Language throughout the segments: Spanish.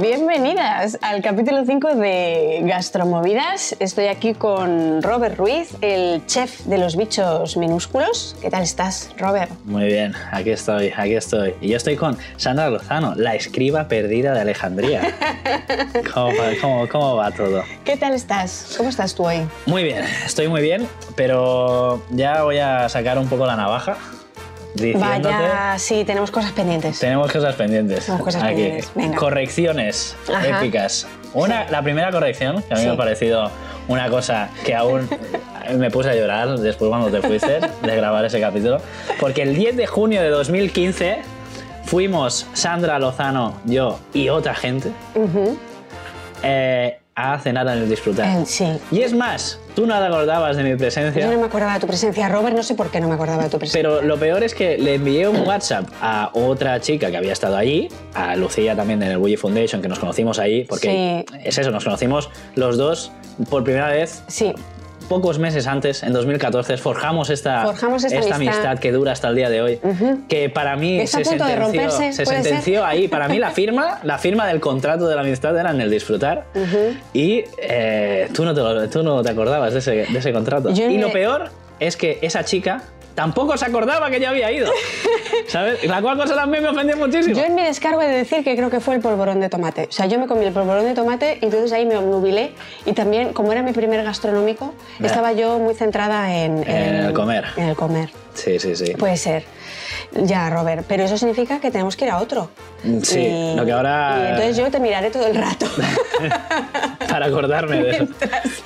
Bienvenidas al capítulo 5 de Gastromovidas. Estoy aquí con Robert Ruiz, el chef de los bichos minúsculos. ¿Qué tal estás, Robert? Muy bien, aquí estoy, aquí estoy. Y yo estoy con Sandra Lozano, la escriba perdida de Alejandría. ¿Cómo, cómo va todo? ¿Qué tal estás? ¿Cómo estás tú hoy? Muy bien, estoy muy bien, pero ya voy a sacar un poco la navaja. Diciéndote, Vaya, sí, tenemos cosas pendientes. tenemos cosas pendientes. Tenemos cosas Aquí. pendientes, venga. Correcciones Ajá. épicas. Una, La primera corrección, que a mí Sí. me ha parecido una cosa que aún me puse a llorar después cuando te fuiste de grabar ese capítulo, porque el 10 de junio de 2015 fuimos Sandra Lozano, yo y otra gente eh, a cenar en el disfrutar. Eh, sí. Y es más, tú no te acordabas de mi Yo presencia. no me acordaba de tu presencia, Robert. No sé por qué no me acordaba de tu presencia. Pero lo peor es que le envié un WhatsApp a otra chica que había estado allí, a Lucía también en el Bully Foundation, que nos conocimos ahí, porque Sí. es eso, nos conocimos los dos por primera vez Sí, pocos meses antes, en 2014, forjamos esta, Forjamos esta amistad. amistad que dura hasta el día de hoy, que para mí se sentenció, romperse, se ¿puede sentenció ahí. Para mí la firma, la firma del contrato de la amistad era en el disfrutar y eh, tú, no te, tú no te acordabas de ese, de ese contrato. Yo y me- lo peor es que esa chica tampoco se acordaba que yo había ido. ¿Sabes? La cual cosa también me ofendió muchísimo. Yo en mi descargo he de decir que creo que fue el polvorón de tomate. O sea, yo me comí el polvorón de tomate y entonces ahí me obnubilé. Y también, como era mi primer gastronómico, Ya. estaba yo muy centrada en, En el comer. En el comer. Sí, sí, sí. Puede ser. Ya, Robert. Pero eso significa que tenemos que ir a otro. Sí, Y- lo que ahora- Y entonces yo te miraré todo el rato. Para acordarme de eso.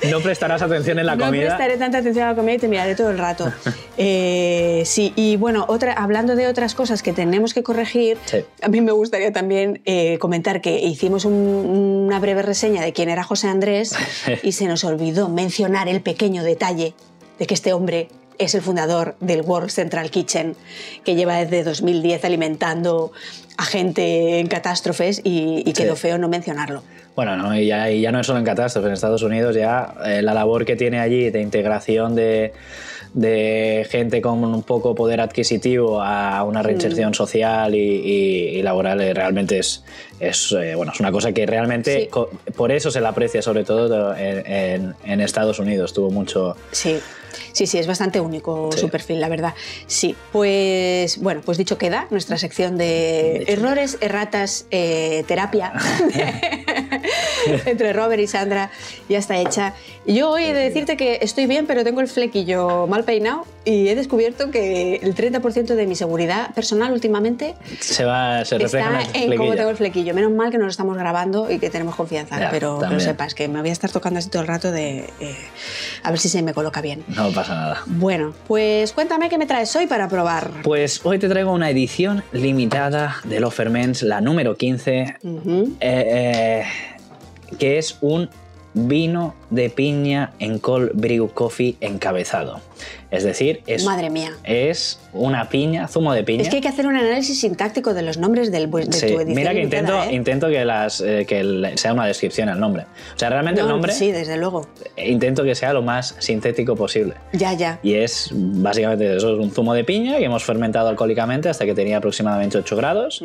No prestarás atención en la no comida. prestaré tanta atención a la comida y te miraré todo el rato. Eh, sí, y bueno, otra, hablando de otras cosas que tenemos que corregir, Sí. a mí me gustaría también eh, comentar que hicimos un- una breve reseña de quién era José Andrés y se nos olvidó mencionar el pequeño detalle de que este hombre es el fundador del World Central Kitchen, que lleva desde 2010 alimentando a gente en catástrofes y, y quedó Sí. feo no mencionarlo. Bueno, no, y, ya, y ya no es solo en catástrofes, en Estados Unidos ya eh, la labor que tiene allí de integración de, de gente con un poco poder adquisitivo a una reinserción social y, laboral eh, realmente es, es, eh, bueno, es una cosa que realmente Sí. por eso se la aprecia sobre todo en, en- en Estados Unidos. Tuvo mucho... Sí, sí, sí, es bastante único Sí. su perfil, la verdad. Sí, pues bueno, pues dicho queda, nuestra sección de Dicho errores, erratas, eh, terapia entre Robert y Sandra ya está hecha. Yo hoy he de decirte que estoy bien, pero tengo el flequillo mal peinado y he descubierto que el 30% de mi seguridad personal últimamente Se, va, se refleja está en en cómo tengo el flequillo. Menos mal que nos lo estamos grabando y que tenemos confianza, Ya, pero, pero sepas que me voy a estar tocando así todo el rato de eh, a ver si se me coloca bien. No pasa nada. Bueno, pues cuéntame qué me traes hoy para probar. Pues hoy te traigo una edición limitada de Los Ferments, la número 15, Ujú. eh, eh, que es un vino de piña en cold brew coffee encabezado. Es decir, es, Madre mía. es una piña, zumo de piña. Es que hay que hacer un análisis sintáctico de los nombres del, de Sí, tu edición. Mira que limitada, intento, ¿eh? intento que, las, eh, que el- sea una descripción el nombre. O sea, realmente el No, nombre Sí, desde luego. intento que sea lo más sintético posible. Ya, ya. Y es básicamente eso, es un zumo de piña que hemos fermentado alcohólicamente hasta que tenía aproximadamente 8 grados.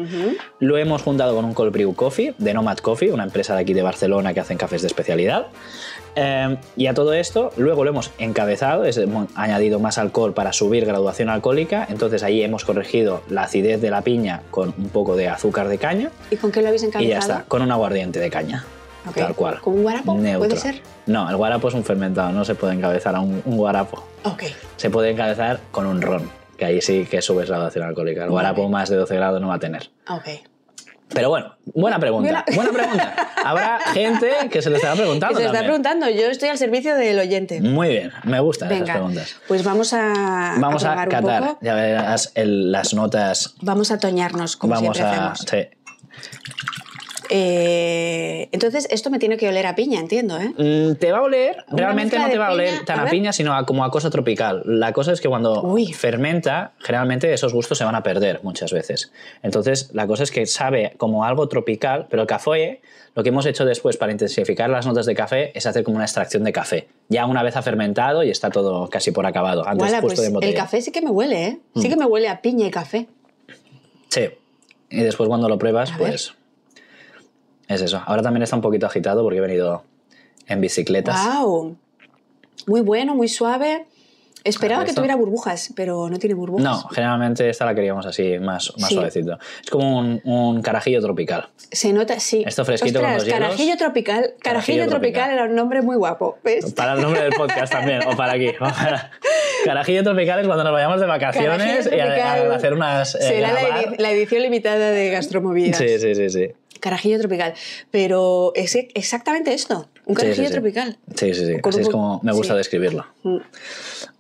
Lo hemos juntado con un cold brew coffee de Nomad Coffee, una empresa de aquí de Barcelona que hacen cafés de especialidad. Eh, y a todo esto, luego lo hemos encabezado, es, hemos añadido más alcohol para subir graduación alcohólica. Entonces ahí hemos corregido la acidez de la piña con un poco de azúcar de caña. ¿Y con qué lo habéis Y encabezado? ya está, con un aguardiente de caña. Tal cual. ¿Con un guarapo? Neutro. ¿Puede ser? No, el guarapo es un fermentado, no se puede encabezar a un, un guarapo. Ok. Se puede encabezar con un ron, que ahí sí que subes graduación alcohólica. El guarapo más de 12 grados no va a tener. Ok. Pero bueno, buena pregunta. Buena- pregunta. Habrá gente que se lo estará Que preguntando. se está también. preguntando, yo estoy al servicio del oyente. Muy bien, me gustan esas Venga, preguntas. pues vamos a, Vamos a, un catar, poco. ya verás el- las notas. Vamos a toñarnos, como Vamos siempre a. hacemos. sí. Eh, entonces, esto me tiene que oler a piña, entiendo, ¿eh? Mm, Te va a oler, Una realmente no te va a oler piña, tan a piña, sino a- como a cosa tropical. La cosa es que cuando Uy. fermenta, generalmente esos gustos se van a perder muchas veces. Entonces, la cosa es que sabe como algo tropical, pero el café, lo que hemos hecho después para intensificar las notas de café es hacer como una extracción de café. Ya una vez ha fermentado y está todo casi por acabado, antes justo pues de el café sí que me huele, ¿eh? Mm. Sí que me huele a piña y café. Sí. Y después cuando lo pruebas, A ver. Es eso. Ahora también está un poquito agitado porque he venido en bicicletas. ¡Wow! Muy bueno, muy suave. Esperaba que tuviera burbujas, pero no tiene burbujas. No, generalmente esta la queríamos así, más, más Sí. suavecito. Es como un, un carajillo tropical. Se nota, sí. Esto fresquito con Ostras, los hielos. Carajillo tropical. Carajillo, Carajillo tropical. tropical. era un nombre muy guapo. ¿ves? Para el nombre del podcast también, o para aquí. Carajillo tropical es cuando nos vayamos de vacaciones y a, a hacer unas. eh, Será la, la edición limitada de Gastromovidas. Sí, sí, sí, sí. Carajillo tropical. Pero es exactamente esto. Un carajillo sí, sí. tropical. Sí, sí, sí. Así es como me gusta describirlo. Mm.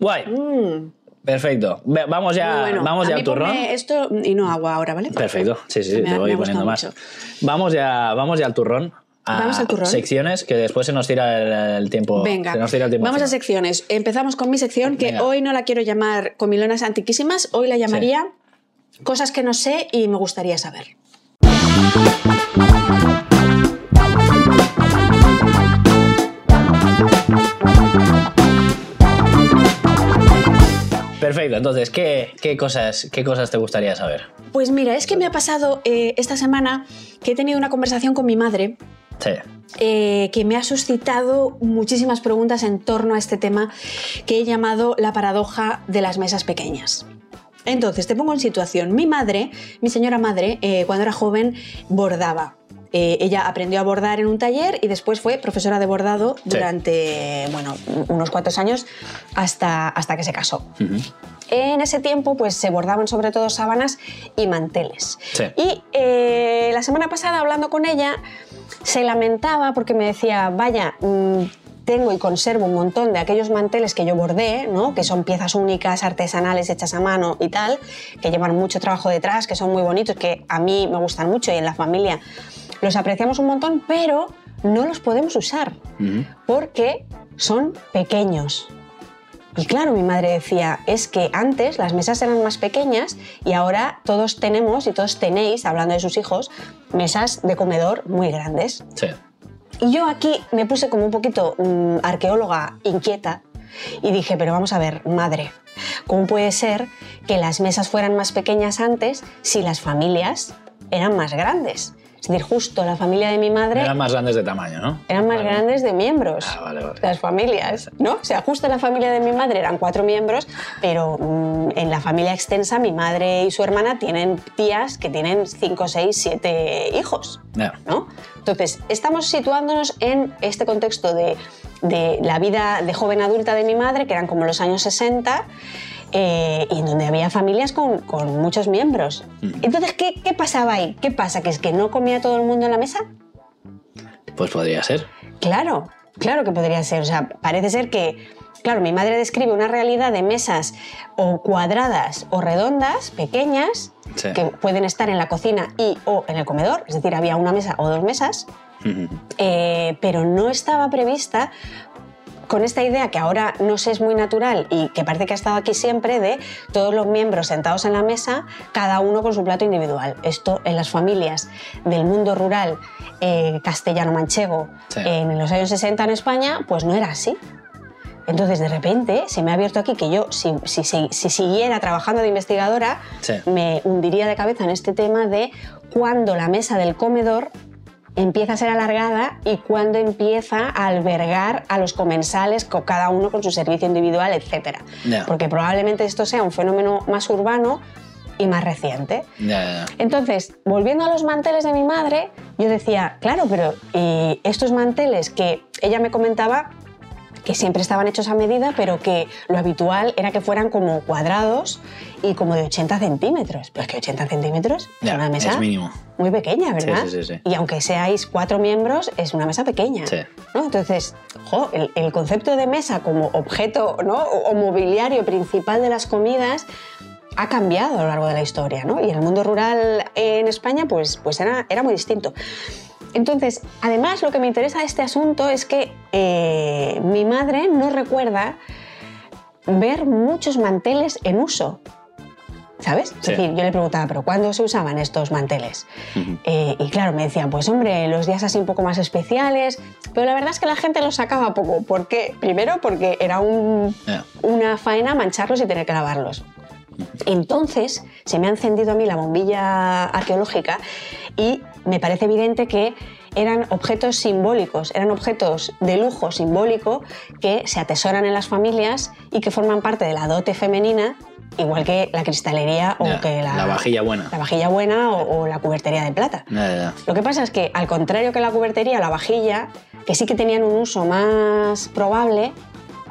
Guay. Mm, Perfecto. Vamos ya, bueno. vamos ya esto y no agua ahora, ¿vale? Perfecto. Sí, sí, Me te voy poniendo más. mucho. Vamos ya, vamos ya al turrón. A Vamos al turrón. Secciones que después se nos tira el, tiempo. Venga, se nos tira el tiempo vamos a secciones. Empezamos con mi sección, que hoy no la quiero llamar comilonas antiquísimas, hoy la llamaría cosas que no sé y me gustaría saber. Perfecto. Entonces, ¿qué, qué cosas, ¿qué cosas te gustaría saber? Pues mira, es que me ha pasado eh, esta semana que he tenido una conversación con mi madre Sí. eh, que me ha suscitado muchísimas preguntas en torno a este tema que he llamado la paradoja de las mesas pequeñas. Entonces, te pongo en situación. Mi madre, mi señora madre, eh, cuando era joven, bordaba. Eh, ella aprendió a bordar en un taller y después fue profesora de bordado durante, bueno, unos cuantos años hasta, hasta que se casó. En ese tiempo, pues se bordaban sobre todo sábanas y manteles. Sí. Y eh, la semana pasada, hablando con ella, se lamentaba porque me decía, vaya, mm, tengo y conservo un montón de aquellos manteles que yo bordé, ¿no? que son piezas únicas, artesanales, hechas a mano y tal, que llevan mucho trabajo detrás, que son muy bonitos, que a mí me gustan mucho y en la familia los apreciamos un montón, pero no los podemos usar Ujú. porque son pequeños. Y claro, mi madre decía, es que antes las mesas eran más pequeñas y ahora todos tenemos y todos tenéis, hablando de sus hijos, mesas de comedor muy grandes. Sí. Y yo aquí me puse como un poquito mm, arqueóloga inquieta y dije, pero vamos a ver, madre, ¿cómo puede ser que las mesas fueran más pequeñas antes si las familias eran más grandes? Es decir, justo la familia de mi madre Eran más grandes de tamaño, ¿no? eran más Vale. grandes de miembros. Ah, vale, vale. Las familias, ¿no? O sea, justo la familia de mi madre eran cuatro miembros, pero mm, en la familia extensa mi madre y su hermana tienen tías que tienen cinco, seis, siete hijos, Ya. ¿no? Entonces, estamos situándonos en este contexto de, de la vida de joven adulta de mi madre, que eran como los años 60, eh, y en donde había familias con, con muchos miembros. Entonces, ¿qué, ¿qué pasaba ahí? ¿Qué pasa? ¿Que es que no comía todo el mundo en la mesa? Pues podría ser. Claro, claro que podría ser. O sea, parece ser que, claro, mi madre describe una realidad de mesas o cuadradas o redondas, pequeñas, Sí. que pueden estar en la cocina y o en el comedor, es decir, había una mesa o dos mesas, eh, pero no estaba prevista con esta idea que ahora no sé es muy natural y que parece que ha estado aquí siempre de todos los miembros sentados en la mesa, cada uno con su plato individual. Esto en las familias del mundo rural eh, castellano-manchego Sí. en los años 60 en España, pues no era así. Entonces, de repente, se me ha abierto aquí que yo, si, si- si- si siguiera trabajando de investigadora, Sí. me hundiría de cabeza en este tema de cuándo la mesa del comedor empieza a ser alargada y cuándo empieza a albergar a los comensales, co- cada uno con su servicio individual, etc. Porque probablemente esto sea un fenómeno más urbano y más reciente. Entonces, volviendo a los manteles de mi madre, yo decía, claro, pero ¿y estos manteles que ella me comentaba que siempre estaban hechos a medida, pero que lo habitual era que fueran como cuadrados y como de 80 centímetros. Pues que 80 centímetros es Ya, una mesa es mínimo. muy pequeña, ¿verdad? Sí, sí, sí, sí. Y aunque seáis cuatro miembros, es una mesa pequeña. Sí. ¿no? Entonces, jo, el, el concepto de mesa como objeto ¿no? o, o mobiliario principal de las comidas ha cambiado a lo largo de la historia, ¿no? Y el mundo rural en España, pues, pues era, era muy distinto. Entonces, además, lo que me interesa de este asunto es que eh, mi madre no recuerda ver muchos manteles en uso. ¿Sabes? Sí. Es decir, yo le preguntaba, ¿pero cuándo se usaban estos manteles? Eh, y claro, me decían, pues hombre, los días así un poco más especiales, pero la verdad es que la gente los sacaba poco. ¿Por qué? Primero porque era un- una faena mancharlos y tener que lavarlos. Entonces se me ha encendido a mí la bombilla arqueológica y me parece evidente que eran objetos simbólicos, eran objetos de lujo simbólico que se atesoran en las familias y que forman parte de la dote femenina, igual que la cristalería o Ya, que la, la vajilla buena. la vajilla buena o, o la cubertería de plata. Ya, ya, ya. Lo que pasa es que, al contrario que la cubertería, la vajilla, que sí que tenían un uso más probable,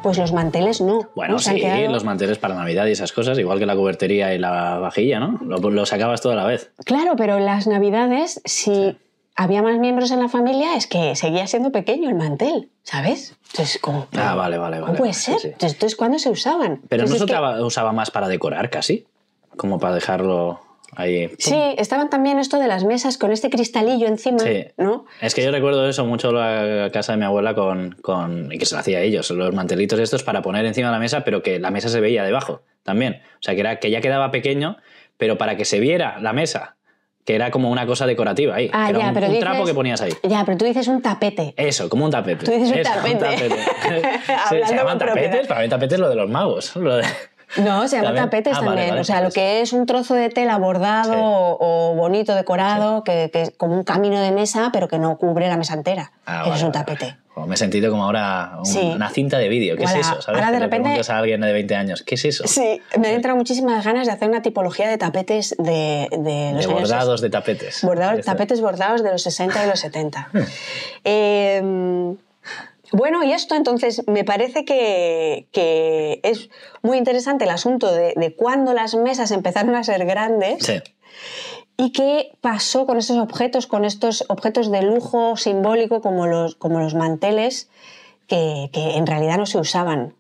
pues los manteles no. Bueno, ¿no? Se sí, quedado- los manteles para Navidad y esas cosas, igual que la cubertería y la vajilla, ¿no? Lo, lo sacabas todo a la vez. Claro, pero las navidades, si había más miembros en la familia, es que seguía siendo pequeño el mantel, ¿sabes? Entonces, ¿cómo, Ah, vale, vale, ¿cómo vale. puede ser? sí. Entonces, Entonces, ¿cuándo se usaban? Pero no Entonces, se es que- usaba, usaba más para decorar casi, como para dejarlo ahí. Sí, estaban también esto de las mesas con este cristalillo encima, Sí. ¿no? Es que yo recuerdo eso mucho la casa de mi abuela con, con y que se lo hacía a ellos, los mantelitos estos para poner encima de la mesa, pero que la mesa se veía debajo también. O sea, que era que ya quedaba pequeño, pero para que se viera la mesa, que era como una cosa decorativa ahí. Ah, que era ya, un, pero un dices- trapo que ponías ahí. Ya, pero tú dices un tapete. Eso, como un tapete. Tú dices un Eso, tapete. Sí, Hablando se llaman con propiedad. tapetes, para mí tapetes es lo de los magos. lo de- No, se También. tapetes Ah, también. vale, o sea, lo que es un trozo de tela bordado Sí. o, o bonito decorado, que, que es como un camino de mesa, pero que no cubre la mesa entera. Ah, Eso vale, es un tapete. Como me he sentido como ahora un- Sí. una cinta de vídeo. ¿Qué es eso? ¿Sabes? ahora de repente- preguntas a alguien de 20 años, ¿qué es eso? Sí, me han entrado muchísimas ganas de hacer una tipología de tapetes de, de los de años bordados de tapetes. Bordados, tapetes bordados de los 60 y los 70. Eh, bueno, y esto entonces me parece que, que es muy interesante el asunto de, de cuándo las mesas empezaron a ser grandes Sí. y qué pasó con estos objetos, con estos objetos de lujo simbólico como los, como los manteles que, que en realidad no se usaban.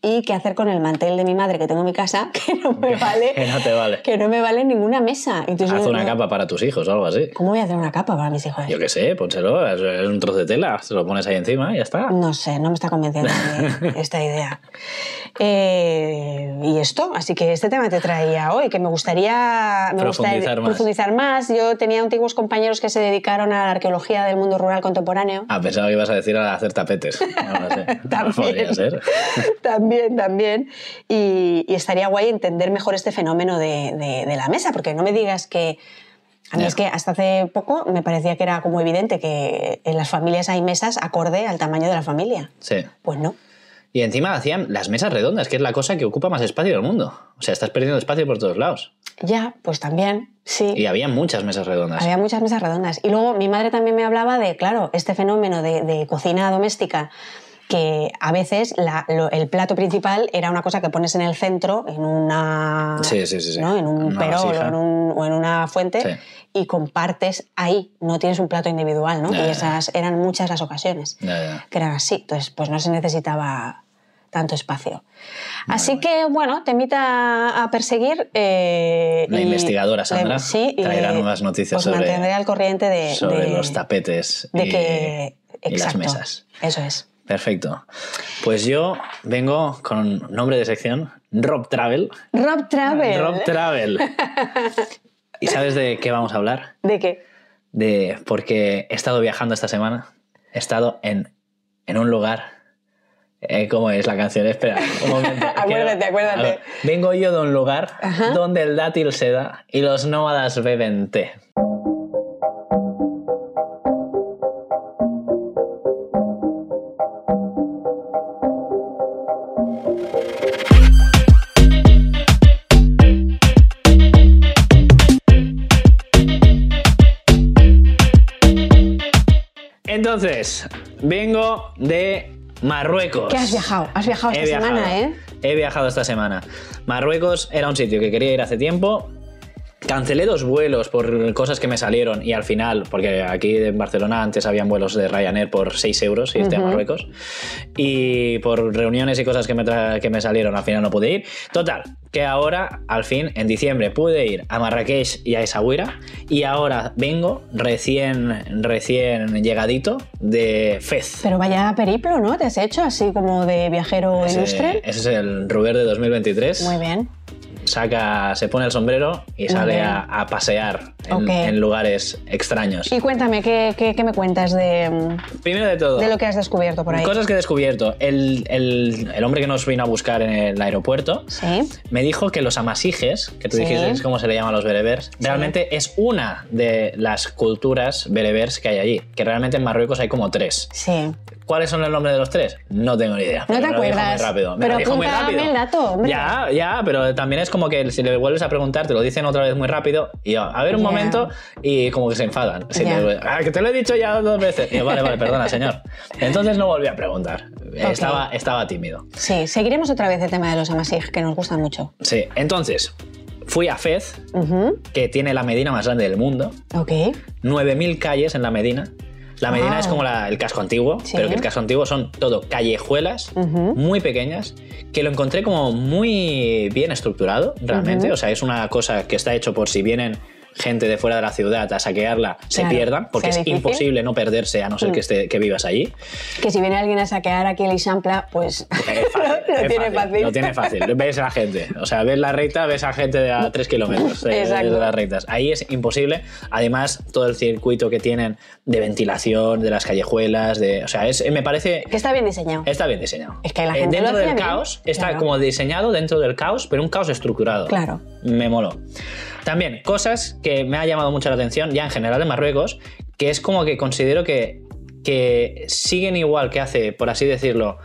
Y qué hacer con el mantel de mi madre que tengo en mi casa, que no me vale, Que no te vale. que no me vale ninguna mesa. Entonces, Haz no- una no- capa para tus hijos o algo así. ¿Cómo voy a hacer una capa para mis hijos? Yo qué sé, pónselo, es, es un trozo de tela, se lo pones ahí encima y ya está. No sé, no me está convenciendo esta idea. Eh, y esto, así que este tema te traía hoy, que me gustaría me Profundizar gustaría más. profundizar más. Yo tenía antiguos compañeros que se dedicaron a la arqueología del mundo rural contemporáneo. Ah, pensaba que ibas a decir a hacer tapetes. No lo sé. También. Podría ser. también, también. Y, y estaría guay entender mejor este fenómeno de, de- de la mesa, porque no me digas que... A mí es que hasta hace poco me parecía que era como evidente que en las familias hay mesas acorde al tamaño de la familia. Sí. Pues no. Y encima hacían las mesas redondas, que es la cosa que ocupa más espacio del mundo. O sea, estás perdiendo espacio por todos lados. Ya, pues también, sí. Y había muchas mesas redondas. Había muchas mesas redondas. Y luego mi madre también me hablaba de, claro, este fenómeno de, de cocina doméstica, que a veces la- lo- el plato principal era una cosa que pones en el centro, en una. Sí, sí, sí, sí. ¿no? En un perol o en, un- o en una fuente y compartes ahí. No tienes un plato individual, ¿no? Y esas eran muchas las ocasiones que eran así. Entonces, pues no se necesitaba tanto espacio. Así que, bueno, te invita a perseguir. eh, La y- investigadora Sandra le- sí, traerá nuevas noticias os sobre- mantendré al corriente de, Sobre de- los tapetes de y, que. y las mesas. Eso es. Perfecto. Pues yo vengo con nombre de sección, Rob Travel. Rob Travel. Rob Travel. ¿Y sabes de qué vamos a hablar? ¿De qué? De porque he estado viajando esta semana. He estado en, en un lugar. eh, ¿Cómo es la canción? Espera, un momento. Acuérdate, acuérdate. Vengo yo de un lugar Ajá. donde el dátil se da y los nómadas beben té. Entonces, vengo de Marruecos. ¿Qué has viajado? Has viajado esta viajado. semana, ¿eh? He viajado esta semana. Marruecos era un sitio que quería ir hace tiempo. Cancelé dos vuelos por cosas que me salieron y al final, porque aquí en Barcelona antes habían vuelos de Ryanair por 6 euros irte a Marruecos y por reuniones y cosas que me, que me salieron al final no pude ir. Total, que ahora al fin en diciembre pude ir a Marrakech y a Essaouira y ahora vengo recién, recién llegadito de Fez. Pero vaya periplo, ¿no? ¿Te has hecho así como de viajero Ese, ilustre? ese es el Ruber de 2023. Muy bien. Saca, se pone el sombrero y sale a, a pasear en, Ok. en lugares extraños. Y cuéntame, ¿qué, qué- qué me cuentas de, Primero de todo, de lo que has descubierto por ahí? cosas que he descubierto. El, el- el hombre que nos vino a buscar en el aeropuerto Sí. me dijo que los amasijes, que tú Sí. dijiste es como se le llama a los berebers, realmente es una de las culturas berebers que hay allí. Que realmente en Marruecos hay como tres. Sí. ¿Cuáles son el nombre de los tres? No tengo ni idea. No te me acuerdas. muy rápido. Me Pero dijo muy rápido. el dato, hombre. Ya, ya, pero también es como que si le vuelves a preguntar, te lo dicen otra vez muy rápido. Y yo, a ver un Ya. Momento, y como que se enfadan. Ya. te- ah, que te lo he dicho ya dos veces. Y yo, vale, vale, perdona, señor. Entonces no volví a preguntar. Estaba, estaba tímido. Sí, seguiremos otra vez el tema de los amasij, que nos gusta mucho. Sí, entonces fui a Fez, Ujú, que tiene la Medina más grande del mundo. Ok. 9.000 calles en la Medina. La Medina Wow. es como la- el casco antiguo, Sí. pero que el casco antiguo son todo callejuelas Ujú. muy pequeñas, que lo encontré como muy bien estructurado, realmente. Ujú. O sea, es una cosa que está hecho por si vienen gente de fuera de la ciudad a saquearla, se Claro, pierdan, porque es difícil. imposible no perderse a no ser Mm. que, esté- que vivas allí. Que si viene alguien a saquear aquí el Isampla, pues Es fácil, lo es tiene fácil. Lo tiene fácil. Ves a la gente. O sea, ves la recta, ves a gente de a 3 kilómetros de, Exacto. de las rectas. Ahí es imposible. Además, todo el circuito que tienen de ventilación, de las callejuelas, de. O sea, es, me parece. Que está bien diseñado. Está bien diseñado. Es que la Eh, gente lo dentro hacía del bien. caos, está Claro. como diseñado dentro del caos, pero un caos estructurado. Claro. Me moló. También, cosas que me ha llamado mucho la atención, ya en general en Marruecos, que es como que considero que, que siguen igual que hace, por así decirlo,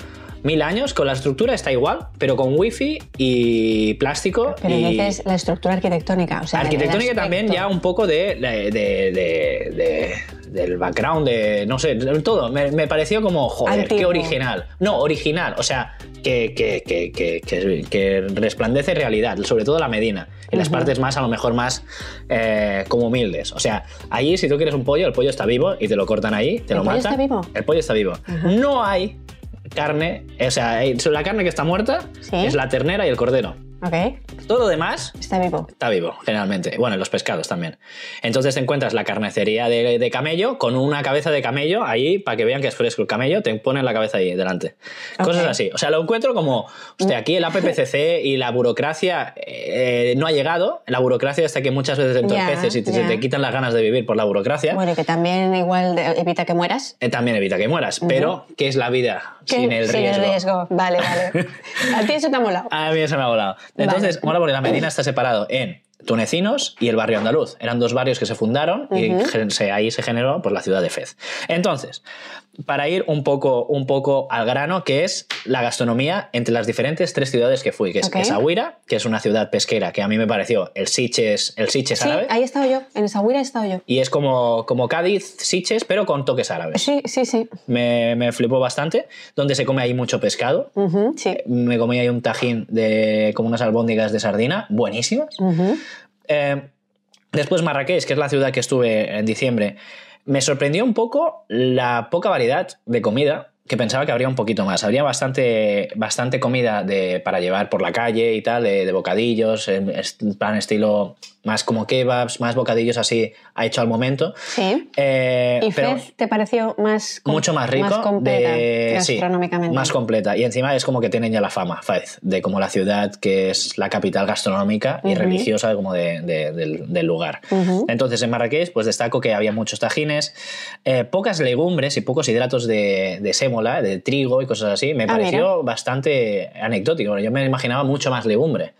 mil años, con la estructura está igual, pero con wifi y plástico. Pero y dices la estructura arquitectónica. O sea, el arquitectónica también ya un poco de, de- de- de- de- del background, de no sé, de todo. Me, me pareció como, joder, qué Antiguo. original. No, original, o sea, que, que, que, que, resplandece realidad, sobre todo la Medina. En las partes más, a lo mejor más eh, como humildes. O sea, allí si tú quieres un pollo, el pollo está vivo y te lo cortan ahí, te ¿El lo pollo matan. está vivo? El pollo está vivo. No hay carne, o sea, hay- la carne que está muerta Sí. es la ternera y el cordero. Ok. Todo lo demás Está vivo. Está vivo, generalmente. Bueno, en los pescados también. Entonces te encuentras la carnicería de, de camello con una cabeza de camello ahí para que vean que es fresco el camello, te ponen la cabeza ahí delante. Cosas así. O sea, lo encuentro como, hostia, aquí el APPCC y la burocracia eh, no ha llegado. La burocracia hasta que muchas veces te entorpeces Ya, y te, te quitan las ganas de vivir por la burocracia. Bueno, que también igual evita que mueras. eh, también evita que mueras. Pero, ¿qué es la vida ¿Qué? sin el riesgo? Vale, vale. A ti eso te ha molado. A mí eso me ha volado. Entonces, Vale. mola porque la Medina está separado en tunecinos y el barrio andaluz. Eran dos barrios que se fundaron y se- ahí se generó pues, la ciudad de Fez. Entonces, para ir un poco, un poco al grano, que es la gastronomía entre las diferentes tres ciudades que fui, que es Ok. Essaouira, que es una ciudad pesquera que a mí me pareció el Siches, el Siches Sí, árabe. ahí he estado yo. En esa huira he estado yo. Y es como, como Cádiz, Siches, pero con toques árabes. Sí, sí, sí. Me, me flipó bastante, donde se come ahí mucho pescado. Sí. Me comí ahí un tajín de como unas albóndigas de sardina, buenísimas. Eh, después Marrakech, que es la ciudad que estuve en diciembre, me sorprendió un poco la poca variedad de comida que pensaba que habría un poquito más. Habría bastante, bastante comida de, para llevar por la calle y tal, de, de bocadillos, en plan estilo más como kebabs, más bocadillos así a hecho al momento. Sí. Eh, ¿Y pero Fez te pareció más mucho más rico, Más completa de, sí, más completa. Y encima es como que tienen ya la fama, Fez, de como la ciudad que es la capital gastronómica y Ujú. religiosa como de- de- del, del lugar. Ujú. Entonces en Marrakech pues destaco que había muchos tajines, eh, pocas legumbres y pocos hidratos de, de sémola, de trigo y cosas así. Me Ah, pareció bastante anecdótico. Yo me imaginaba mucho más legumbre.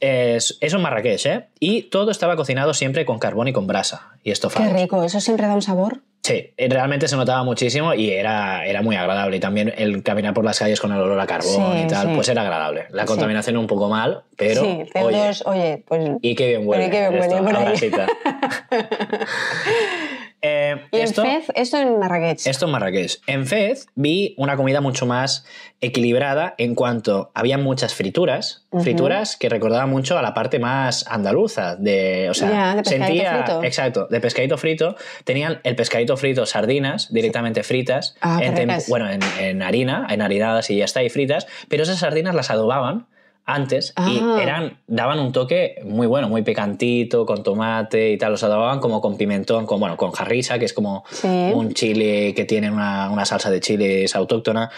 Es- eso en Marrakech, ¿eh? Y todo estaba cocinado siempre con carbón y con brasa. Y esto Qué rico, eso siempre da un sabor. Sí, eh, realmente se notaba muchísimo y era, era muy agradable. Y también el caminar por las calles con el olor a carbón Sí, y tal, sí. pues era agradable. La Sí. contaminación un poco mal, pero. sí, oye, cerdos, oye, pues. y qué bien huele. Pero qué bien huele esto, Eh, Y esto, en Fez, esto en Marrakech. esto en Marrakech. En Fez vi una comida mucho más equilibrada en cuanto había muchas frituras, frituras que recordaban mucho a la parte más andaluza de, o sea, de sentía, frito. exacto, de pescadito frito. Tenían el pescadito frito sardinas directamente fritas, Ah, en bueno, en, en harina, en harinadas y ya está, y fritas, pero esas sardinas las adobaban antes Ah. y eran daban un toque muy bueno, muy picantito, con tomate y tal, los adobaban como con pimentón, con bueno, con jarrisa, que es como Sí. un chile que tiene una, una salsa de chiles autóctona.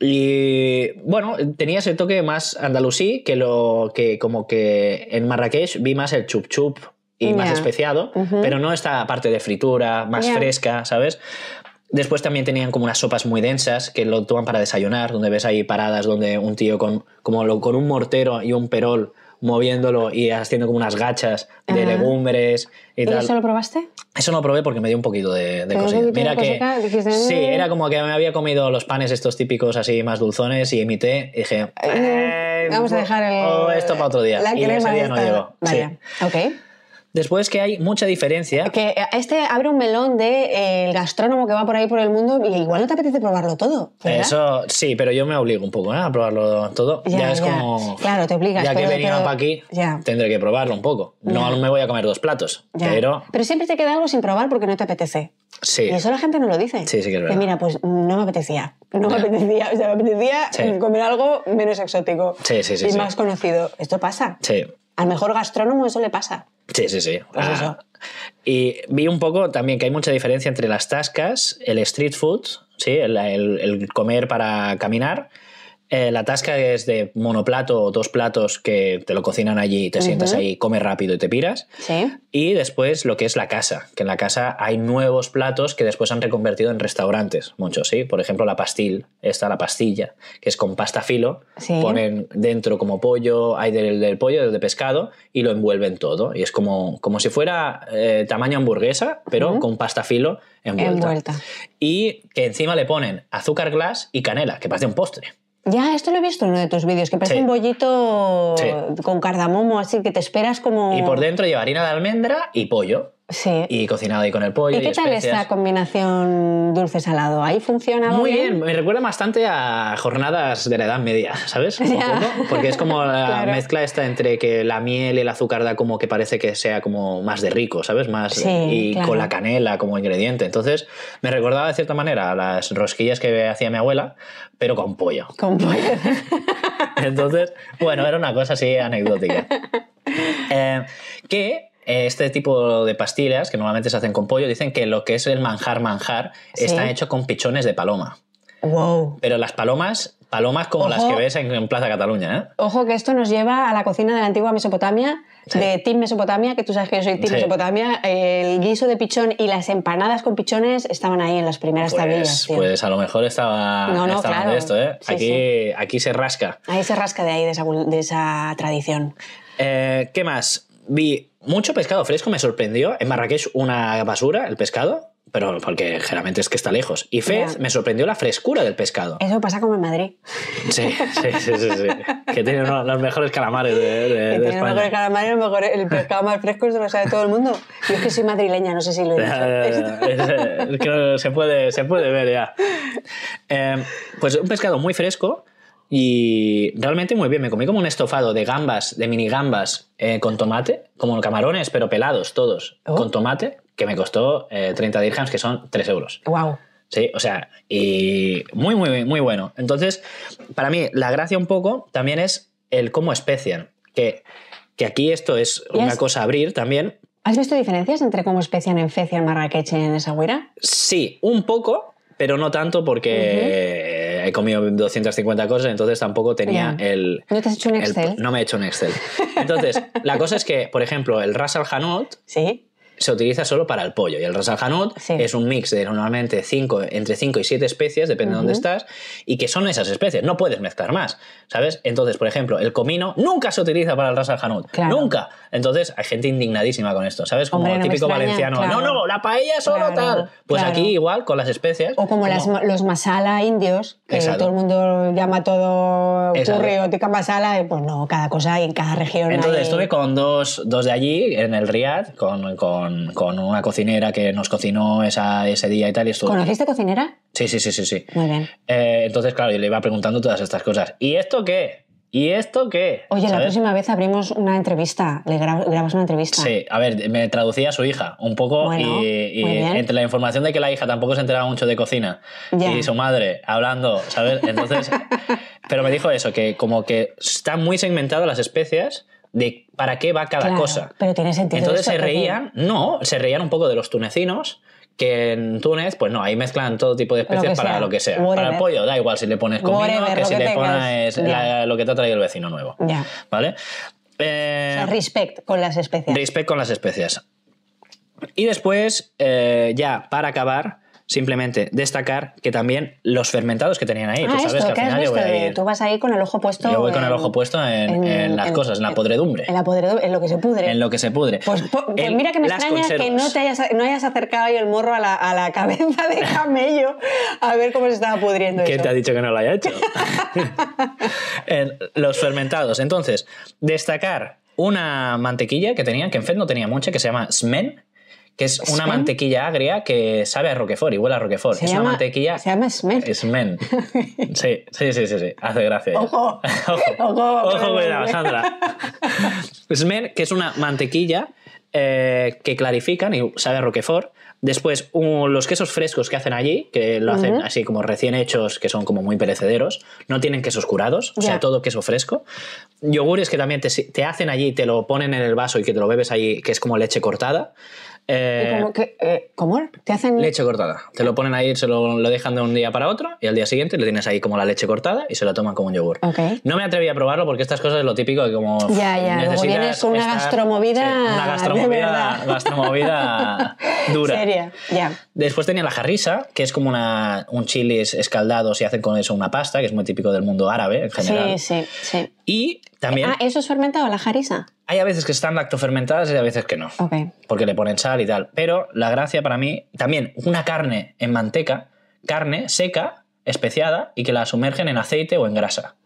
Y bueno, tenía ese toque más andalusí que lo que como que en Marrakech vi más el chup chup y más especiado, pero no esta parte de fritura, más fresca, ¿sabes? Después también tenían como unas sopas muy densas que lo toman para desayunar, donde ves ahí paradas donde un tío con, como lo- con un mortero y un perol moviéndolo y haciendo como unas gachas de Ajá. legumbres y, ¿Y tal. eso lo probaste? Eso no lo probé porque me dio un poquito de, de ¿Te dio un cosilla. poquito de Mira que? Dijiste, sí, "Mm". era como que me había comido los panes estos típicos así más dulzones y imité y dije, "Eh, Vamos a dejar el, oh, esto para otro día. La y ese día no llegó. Sí. Vaya, ok. Después que hay mucha diferencia. Que este abre un melón de eh, el gastrónomo que va por ahí por el mundo y igual no te apetece probarlo todo. ¿verdad? Eso sí, pero yo me obligo un poco ¿eh? a probarlo todo. Ya, Ya, es ya. como. Claro, te obligas, Ya que he pero- venido pero- para aquí, ya. tendré que probarlo un poco. No me voy a comer dos platos, Ya. pero siempre te queda algo sin probar porque no te apetece. sí. Y eso la gente no lo dice. Sí, sí que es verdad. mira, pues no me apetecía. No me apetecía. O sea, me apetecía Sí. comer algo menos exótico. Sí, sí, sí, Y sí. más conocido. Esto pasa. Sí. Al mejor gastrónomo eso le pasa. Sí, sí, sí. Pues Ah. Y vi un poco también que hay mucha diferencia entre las tascas, el street food, ¿sí? el, el- el comer para caminar. Eh, la tasca es de monoplato o dos platos que te lo cocinan allí, te sientas Ujú. ahí, comes rápido y te piras. Sí. Y después lo que es la casa, que en la casa hay nuevos platos que después han reconvertido en restaurantes, muchos, ¿sí? Por ejemplo, la pastil, esta, la pastilla, que es con pasta filo, Sí. ponen dentro como pollo, hay del, del pollo, del de pescado, y lo envuelven todo. Y es como, como si fuera eh, tamaño hamburguesa, pero con pasta filo envuelta. Envuelta. Y que encima le ponen azúcar glass y canela, que parece un postre. Ya, esto lo he visto en uno de tus vídeos, que parece Sí. un bollito Sí. con cardamomo, así que te esperas como... Y por dentro lleva harina de almendra y pollo. Sí. Y cocinado ahí con el pollo. ¿Y qué tal especias. esta combinación dulce-salado? ¿Ahí funciona Muy bien, me recuerda bastante a jornadas de la Edad Media, ¿sabes? Un poco, porque es como la Claro. mezcla esta entre que la miel y el azúcar da como que parece que sea como más de rico, ¿sabes? Más Sí, y claro. con la canela como ingrediente. Entonces me recordaba de cierta manera a las rosquillas que hacía mi abuela, pero con pollo. Con pollo. Entonces, bueno, era una cosa así anecdótica. Eh, que este tipo de pastillas, que normalmente se hacen con pollo, dicen que lo que es el manjar manjar Sí. está hecho con pichones de paloma. wow. Pero las palomas, palomas como Ojo. las que ves en, en Plaza Cataluña, ¿eh? Ojo que esto nos lleva a la cocina de la antigua Mesopotamia, Sí. de Team Mesopotamia, que tú sabes que yo soy Team Sí. Mesopotamia. El guiso de pichón y las empanadas con pichones estaban ahí en las primeras tablillas. Pues, tío. pues a lo mejor estaba, No, no, claro. de esto, ¿eh? Sí, aquí, aquí se rasca. Ahí se rasca de ahí, de esa, de esa tradición. Eh, ¿Qué más? Vi mucho pescado fresco, me sorprendió. En Marrakech una basura, el pescado, pero porque generalmente es que está lejos. Y Fez me sorprendió la frescura del pescado. Eso pasa como en Madrid. Sí, sí, sí, sí, sí. Que tiene uno- los mejores calamares de, de- Que de tiene los España. mejores calamares, los mejores- el pescado más fresco se lo sabe todo el mundo. Yo es que soy madrileña, no sé si lo he dicho. Que se puede, se puede ver ya. Eh, pues un pescado muy fresco y realmente muy bien. Me comí como un estofado de gambas, de mini gambas eh, con tomate, como camarones, pero pelados todos, Oh. con tomate, que me costó eh, 30 dirhams, que son 3 euros. Wow. Sí, o sea, y muy, muy, muy bueno. Entonces, para mí, la gracia un poco también es el cómo especian. Que, que aquí esto es una cosa a abrir también, ¿Has visto diferencias entre cómo especian en y en Marrakech y en Essaouira? Sí, un poco, pero no tanto porque he comido 250 cosas, entonces tampoco tenía el... ¿No te has hecho un el- Excel? no me he hecho un Excel. Entonces, la cosa es que, por ejemplo, el Ras Al Hanout Sí. Se utiliza solo para el pollo y el Ras Al Hanout Sí. es un mix de normalmente cinco, entre 5 y 7 especies, depende de dónde estás, y que son esas especies, no puedes mezclar más, ¿sabes? Entonces, por ejemplo, el comino nunca se utiliza para el Ras Al Hanout, Claro. nunca. Entonces, hay gente indignadísima con esto, ¿sabes? Como Hombre, no me típico extraña, valenciano, claro. no, no, la paella solo Claro, tal. Pues aquí igual con las especias. O como, las- los masala indios, que Exacto. todo el mundo llama todo curry o tikka masala, y pues no, cada cosa en cada región Entonces hay- estuve con dos, dos de allí, en el Riad, con, con- con una cocinera que nos cocinó esa, ese día y tal. Y estuvo... ¿Conociste cocinera? Sí, sí, sí, sí. sí. Muy bien. Eh, entonces, claro, yo le iba preguntando todas estas cosas. ¿Y esto qué? ¿Y esto qué? Oye, la ¿Sabes? próxima vez abrimos una entrevista, le gra- grabas una entrevista. Sí, a ver, me traducía a su hija un poco Bueno, y, y entre la información de que la hija tampoco se enteraba mucho de cocina Ya. y su madre hablando, ¿sabes? Entonces, pero me dijo eso, que como que están muy segmentadas las especias de para qué va cada Claro, cosa. Pero tiene sentido. Entonces se porque- reían, no, se reían un poco de los tunecinos que en Túnez, pues no, ahí mezclan todo tipo de especies para sea. lo que sea. Whatever. Para el pollo, da igual si le pones comino que si que le pones la- lo que te ha traído el vecino nuevo. Ya. ¿Vale? Eh, O sea, respect con las especias. Respect con las especias. Y después, eh, ya para acabar, simplemente destacar que también los fermentados que tenían ahí, ah, tú sabes esto, que al ¿qué has final yo voy a De- ir, Tú vas ahí con el ojo puesto. yo voy con el ojo puesto en, en las cosas, en la podredumbre, En la podredumbre, en lo que se pudre. en lo que se pudre. Pues, pues En mira que me extraña que no, te hayas, no hayas acercado ahí el morro a la, a la cabeza de camello a ver cómo se estaba pudriendo ¿Quién eso. te ha dicho que no lo haya hecho? Los fermentados. Entonces, destacar una mantequilla que tenían, que en FED no tenía mucha, que se llama Smen, que es una ¿Smen? mantequilla agria que sabe a Roquefort y huele a Roquefort. Se es llama- una mantequilla... Se llama Smen. Smen. Sí, sí, sí, sí, sí. Hace gracia. Ojo. Ojo, Ojo, Ojo, cuidado. Sandra. Smen, que es una mantequilla eh, que clarifican y sabe a Roquefort. Después, un- los quesos frescos que hacen allí, que lo hacen así como recién hechos, que son como muy perecederos, no tienen quesos curados, o sea, todo queso fresco. Yogures que también te, te hacen allí, te lo ponen en el vaso y que te lo bebes allí, que es como leche cortada. ¿Y Eh, que, eh, ¿Cómo? ¿Te hacen...? Leche cortada. Te lo ponen ahí, se lo, lo dejan de un día para otro y al día siguiente le tienes ahí como la leche cortada y se lo toman como un yogur. No me atreví a probarlo porque estas cosas es lo típico que como... Ya, ya, vienes una estar- gastromovida Sí, una gastromovida, gastromovida dura. Seria, ya. Después tenía la jarrisa, que es como una, un chilis escaldados y hacen con eso una pasta, que es muy típico del mundo árabe en general. Sí, sí, sí. Y también Ah, ¿eso es fermentado, la jarisa? hay a veces que están lactofermentadas y a veces que no porque le ponen sal y tal. Pero la gracia para mí, también una carne en manteca, carne seca, especiada y que la sumergen en aceite o en grasa.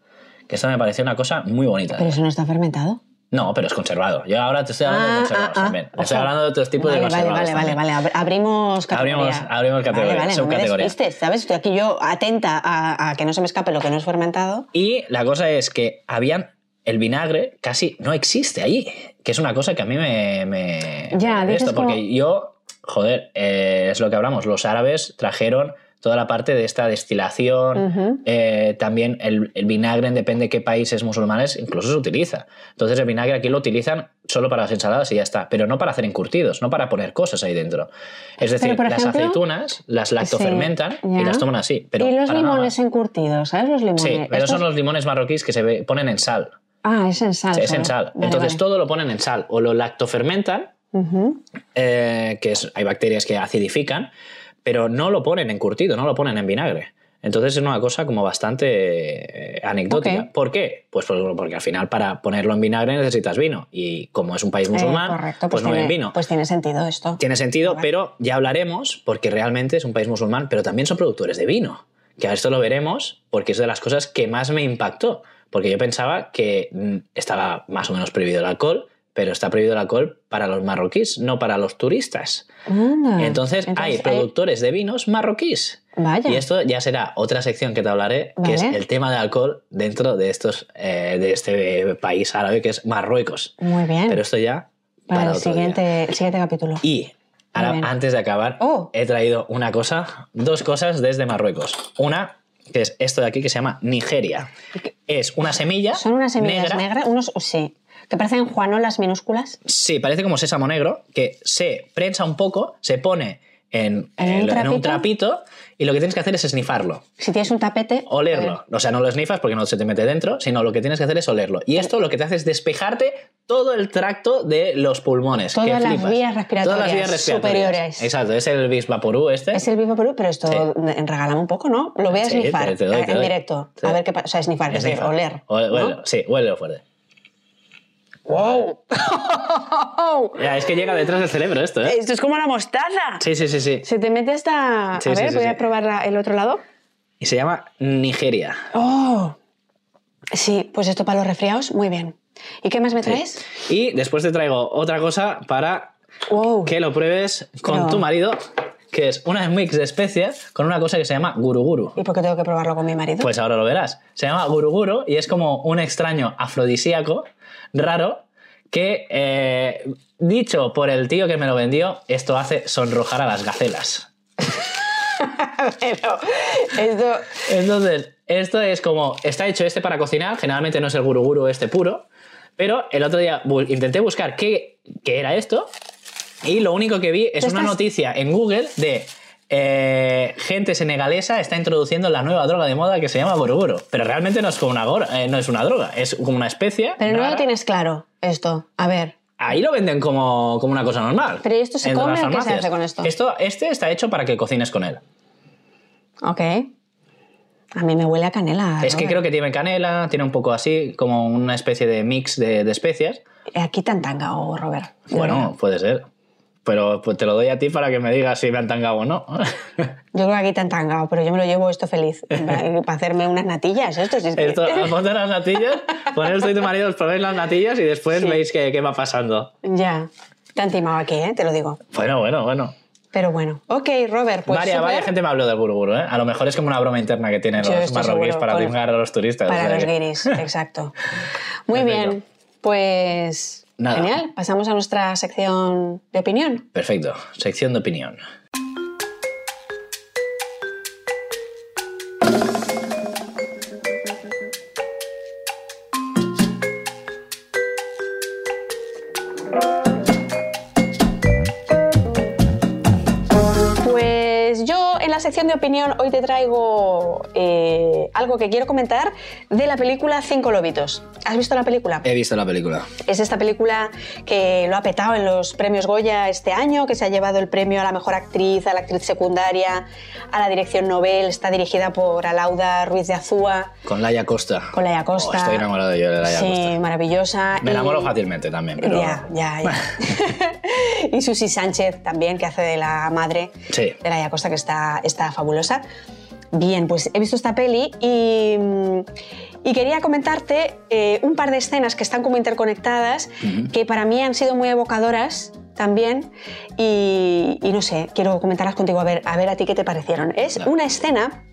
Que esto me pareció una cosa muy bonita. ¿Pero eso no está fermentado? No, pero es conservado. Yo ahora te estoy hablando de Ah, conservados ah, ah. también. Estoy Ojo. hablando de otros tipos vale, de vale, conservados. vale, vale, vale. Ab- Abrimos categoría. Abrimos- abrimos categoría, Vale, vale, no me despistes, ¿sabes? Estoy aquí yo atenta a, a que no se me escape lo que no es fermentado. Y la cosa es que habían. El vinagre casi no existe allí. Que es una cosa que a mí me. me Ya, dices esto, porque como- yo. Joder, eh, es lo que hablamos. Los árabes trajeron toda la parte de esta destilación. Eh, también el, el vinagre, depende de qué países musulmanes, incluso se utiliza. Entonces el vinagre aquí lo utilizan solo para las ensaladas y ya está. Pero no para hacer encurtidos, no para poner cosas ahí dentro. Es decir, las ejemplo, aceitunas las lactofermentan Sí, y las toman así. Pero y los nada limones encurtidos, ¿sabes? Los limones. Sí, pero Estos- son los limones marroquíes que se ponen en sal. Ah, es en sal. Sí, es en sal. Vale, Entonces vale. todo lo ponen en sal. O lo lactofermentan, Ujú. eh, que es, hay bacterias que acidifican, pero no lo ponen en curtido, no lo ponen en vinagre. Entonces es una cosa como bastante eh, anecdótica. ¿Por qué? Pues por- porque al final para ponerlo en vinagre necesitas vino. Y como es un país Eh, musulmán, correcto, pues, no tiene, hay vino. Pues tiene sentido esto. Tiene sentido, Vale. pero ya hablaremos porque realmente es un país musulmán, pero también son productores de vino. Que a esto lo veremos porque es de las cosas que más me impactó. Porque yo pensaba que mm, estaba más o menos prohibido el alcohol, pero está prohibido el alcohol para los marroquíes, no para los turistas. Anda. Entonces, hay productores de vinos marroquíes. Vaya. Y esto ya será otra sección que te hablaré, que es el tema de alcohol dentro de estos eh, de este país árabe que es Marruecos. Muy bien. Pero esto ya para, para, el, otro día. siguiente, el siguiente capítulo. Y ahora, antes de acabar, Oh. he traído una cosa, dos cosas desde Marruecos. Una, que es esto de aquí que se llama Nigeria. Es una semilla. Son unas semillas negra. negras, unos, sí, que parecen juanolas minúsculas. Sí, parece como sésamo negro, que se prensa un poco, se pone en, ¿En un en- trapito? un trapito y lo que tienes que hacer es snifarlo. Si tienes un tapete. Olerlo. O sea, no lo snifas porque no se te mete dentro, sino lo que tienes que hacer es olerlo. Y esto lo que te hace es despejarte todo el tracto de los pulmones. Todas que las flipas. vías respiratorias Todas las vías respiratorias. superiores. Exacto, es el Bisvaporú este. Es el vivo Perú, pero esto Sí. un poco, ¿no? Lo voy a Sí, snifar te- te doy, eh, te en directo. A ver qué pasa. O sea, snifar, es decir, oler. O- Sí, huélelo fuerte. ¡Wow! Ya, es que llega detrás del cerebro esto, ¿eh? Esto es como la mostaza. Sí, sí, sí, sí. Se te mete hasta. Sí, a ver, sí, voy sí. a probar el otro lado. Y se llama Nigeria. ¡Oh! Sí, pues esto para los resfriados, muy bien. ¿Y qué más me traes? Y después te traigo otra cosa para ¡Wow! que lo pruebes con Pero- tu marido, que es una mix de especias con una cosa que se llama guruguru. ¿Y por qué tengo que probarlo con mi marido? Pues ahora lo verás. Se llama guruguru y es como un extraño afrodisíaco raro que, eh, dicho por el tío que me lo vendió, esto hace sonrojar a las gacelas. Pero esto. Entonces, esto es como, está hecho este para cocinar, generalmente no es el guruguru este puro, pero el otro día intenté buscar qué, qué era esto Y lo único que vi es ¿Tú una estás- noticia en Google de eh, gente senegalesa está introduciendo la nueva droga de moda que se llama boroboro. Pero realmente no es como una, eh, no es una droga, es como una especie. Pero no lo tienes claro esto. A ver. Ahí lo venden como, como una cosa normal. Pero ¿y esto se come o qué se hace con esto? Este está hecho para que cocines con él. Ok. A mí me huele a canela. Es que Robert. creo que tiene canela, tiene un poco así, como una especie de mix de, de especias. Aquí tan tangao, Robert. de Bueno, puede ser. Pero pues, te lo doy a ti para que me digas si me han tangado o no. Yo creo que aquí tan tangao, pero yo me lo llevo esto feliz. Para para hacerme unas natillas, esto sí es que- Esto, ponte las natillas, poner esto y tu marido, os probéis las natillas y después Sí. veis qué, qué va pasando. Ya. Te han timado aquí, ¿eh? Te lo digo. Bueno, bueno, bueno. Pero bueno. Ok, Robert, pues Varia, súper. varia gente me habló del buruburu, ¿eh? A lo mejor es como una broma interna que tienen Yo los marroquíes para timar a los turistas. o Para sea los que- guiris, exacto. Muy Perfecto. bien, pues Nada. genial. Pasamos a nuestra sección de opinión. Perfecto. Sección de opinión. Sección de opinión hoy te traigo eh, algo que quiero comentar de la película Cinco Lobitos. ¿Has visto la película? He visto la película. Es esta película que lo ha petado en los premios Goya este año, que se ha llevado el premio a la mejor actriz, a la actriz secundaria, a la dirección Nobel. Está dirigida por Alauda Ruiz de Azúa, Con Laia Costa. con Laia Costa. Oh, estoy enamorado yo de Laia sí, Costa. maravillosa. Me Y- enamoro fácilmente también, pero... Ya, ya, ya. y Susi Sánchez también, que hace de la madre Sí. de Laia Costa, que está, está fabulosa. Bien, pues he visto esta peli y, mm, y quería comentarte eh, un par de escenas que están como interconectadas, que para mí han sido muy evocadoras también y, y no sé, quiero comentarlas contigo a ver, a ver a ti qué te parecieron. Es Claro. una escena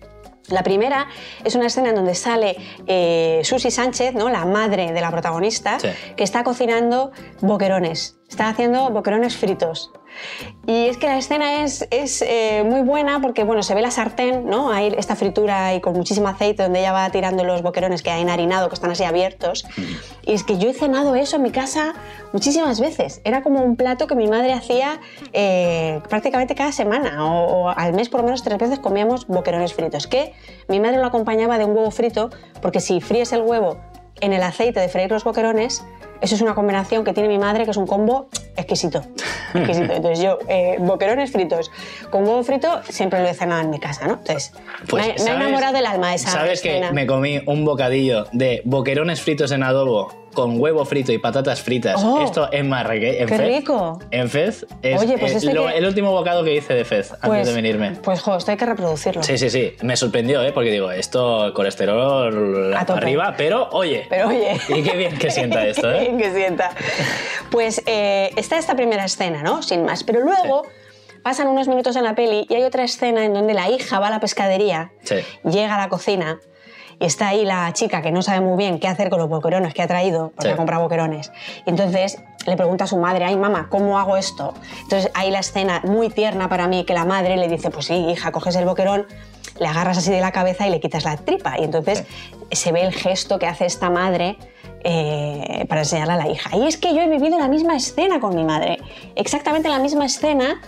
la primera es una escena en donde sale eh, Susi Sánchez, ¿no? la madre de la protagonista, Sí. que está cocinando boquerones. Está haciendo boquerones fritos. Y es que la escena es, es eh, muy buena porque bueno, se ve la sartén, ¿no? Hay esta fritura ahí con muchísimo aceite donde ella va tirando los boquerones que ha enharinado, que están así abiertos. Y es que yo he cenado eso en mi casa muchísimas veces. Era como un plato que mi madre hacía eh, prácticamente cada semana o, o al mes por lo menos tres veces comíamos boquerones fritos. Que mi madre lo acompañaba de un huevo frito porque si fríes el huevo en el aceite de freír los boquerones, eso es una combinación que tiene mi madre que es un combo exquisito. exquisito. Entonces yo, eh, boquerones fritos con huevo frito, siempre lo he cenado en mi casa, ¿no? Entonces, Pues, me, ha- me ¿sabes- enamorado del alma esa ¿Sabes que escena. me comí un bocadillo de boquerones fritos en adobo con huevo frito y patatas fritas? Oh, Esto en Marrakech, en qué Fez. rico. En Fez es Oye, pues lo- que- el último bocado que hice de Fez antes Pues, de venirme. Pues, jo, esto hay que reproducirlo. Sí, sí, sí. Me sorprendió, ¿eh? Porque digo, esto colesterol arriba, pero oye. Pero oye. Y qué bien que sienta esto, Qué ¿eh? bien que sienta. Pues eh, está esta primera escena, ¿no? Sin más. Pero luego pasan unos minutos en la peli y hay otra escena en donde la hija va a la pescadería, Sí. llega a la cocina y está ahí la chica que no sabe muy bien qué hacer con los boquerones que ha traído, porque Sí. ha comprado boquerones. Y entonces le pregunta a su madre, ay mamá, ¿cómo hago esto? Entonces hay la escena muy tierna para mí que la madre le dice, pues sí, hija, coges el boquerón, le agarras así de la cabeza y le quitas la tripa. Y entonces se ve el gesto que hace esta madre eh, para enseñarle a la hija. Y es que yo he vivido la misma escena con mi madre, exactamente la misma escena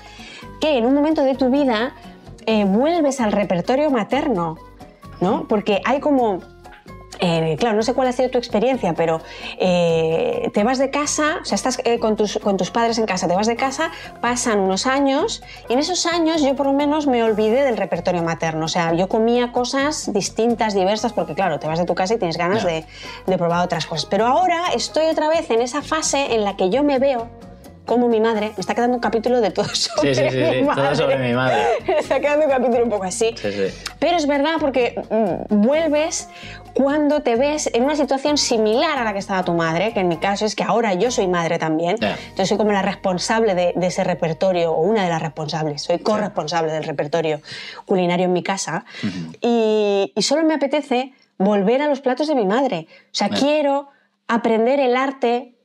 que en un momento de tu vida eh, vuelves al repertorio materno, ¿no? Porque hay como... eh, claro, no sé cuál ha sido tu experiencia, pero eh, te vas de casa, o sea, estás eh, con, tus, con tus padres en casa, te vas de casa, pasan unos años y en esos años yo por lo menos me olvidé del repertorio materno. O sea, yo comía cosas distintas, diversas, porque claro, te vas de tu casa y tienes ganas de, de probar otras cosas. Pero ahora estoy otra vez en esa fase en la que yo me veo como mi madre, me está quedando un capítulo de todo sobre Sí, sí, sí, mi sí, todo madre. sobre mi madre. Me está quedando un capítulo un poco así. Sí, sí. Pero es verdad porque mm, vuelves cuando te ves en una situación similar a la que estaba tu madre, que en mi caso es que ahora yo soy madre también. Entonces soy como la responsable de, de ese repertorio, o una de las responsables. Soy corresponsable del repertorio culinario en mi casa. y, y solo me apetece volver a los platos de mi madre. O sea, quiero aprender el arte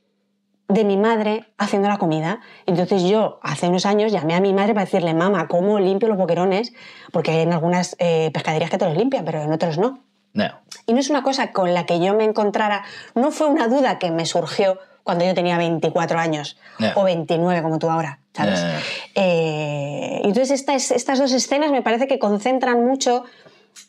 de mi madre haciendo la comida. Entonces yo hace unos años llamé a mi madre para decirle, mamá, ¿cómo limpio los boquerones? Porque hay en algunas eh, pescaderías que te los limpian, pero en otras no. No. Y no es una cosa con la que yo me encontrara, no fue una duda que me surgió cuando yo tenía 24 años Ya. o 29 como tú ahora. ¿sabes? Eh, entonces estas, estas dos escenas me parece que concentran mucho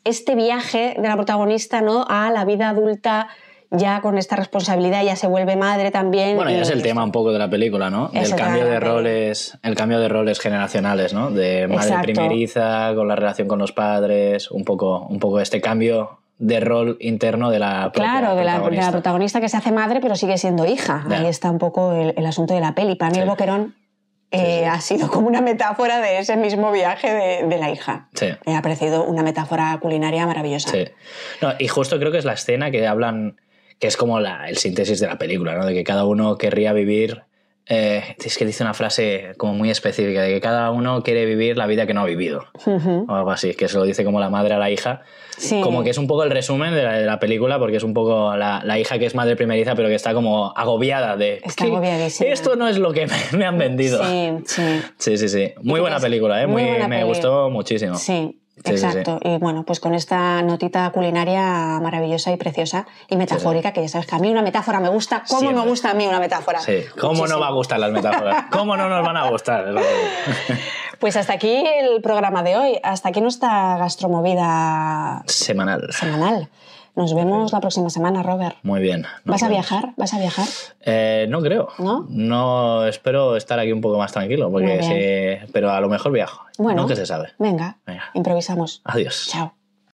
este viaje de la protagonista ¿no? a la vida adulta ya con esta responsabilidad, ya se vuelve madre también. Bueno, ya es el tema un poco de la película, ¿no? El cambio de roles, el cambio de roles generacionales, ¿no? De madre Exacto. primeriza, con la relación con los padres, un poco, un poco este cambio de rol interno de la Claro, de la, de la protagonista. que se hace madre pero sigue siendo hija. Ahí está un poco el, el asunto de la peli. Para mí Sí. el boquerón eh, ha sido como una metáfora de ese mismo viaje de, de la hija. Sí. Me ha parecido una metáfora culinaria maravillosa. Sí. No, y justo creo que es la escena que hablan, que es como la, el síntesis de la película, ¿no? De que cada uno querría vivir. eh, es que dice una frase como muy específica, de que cada uno quiere vivir la vida que no ha vivido. Ujú. O algo así, que se lo dice como la madre a la hija. Sí. Como que es un poco el resumen de la, de la película, porque es un poco la, la hija que es madre primeriza, pero que está como agobiada de. Está "¿Qué? agobiadísima". Esto no es lo que me, me han vendido. Sí, sí. Sí, sí, sí. Muy buena película, ¿eh? muy Muy, me peli. gustó muchísimo. Sí, Sí, sí, exacto. Y bueno, pues con esta notita culinaria maravillosa y preciosa y metafórica, que ya sabes que a mí una metáfora me gusta. ¿Cómo Siempre. me gusta a mí una metáfora? Sí. ¿Cómo no va a gustar las metáforas? ¿Cómo no nos van a gustar? Pues hasta aquí el programa de hoy. Hasta aquí nuestra gastromovida Semanal. semanal. Nos vemos la próxima semana, Robert. Muy bien. ¿Vas a vemos. viajar? ¿Vas a viajar? Eh, no creo. ¿No? No, espero estar aquí un poco más tranquilo, porque sí, pero a lo mejor viajo. Bueno. Nunca se sabe. Venga, Venga. improvisamos. Adiós. Chao.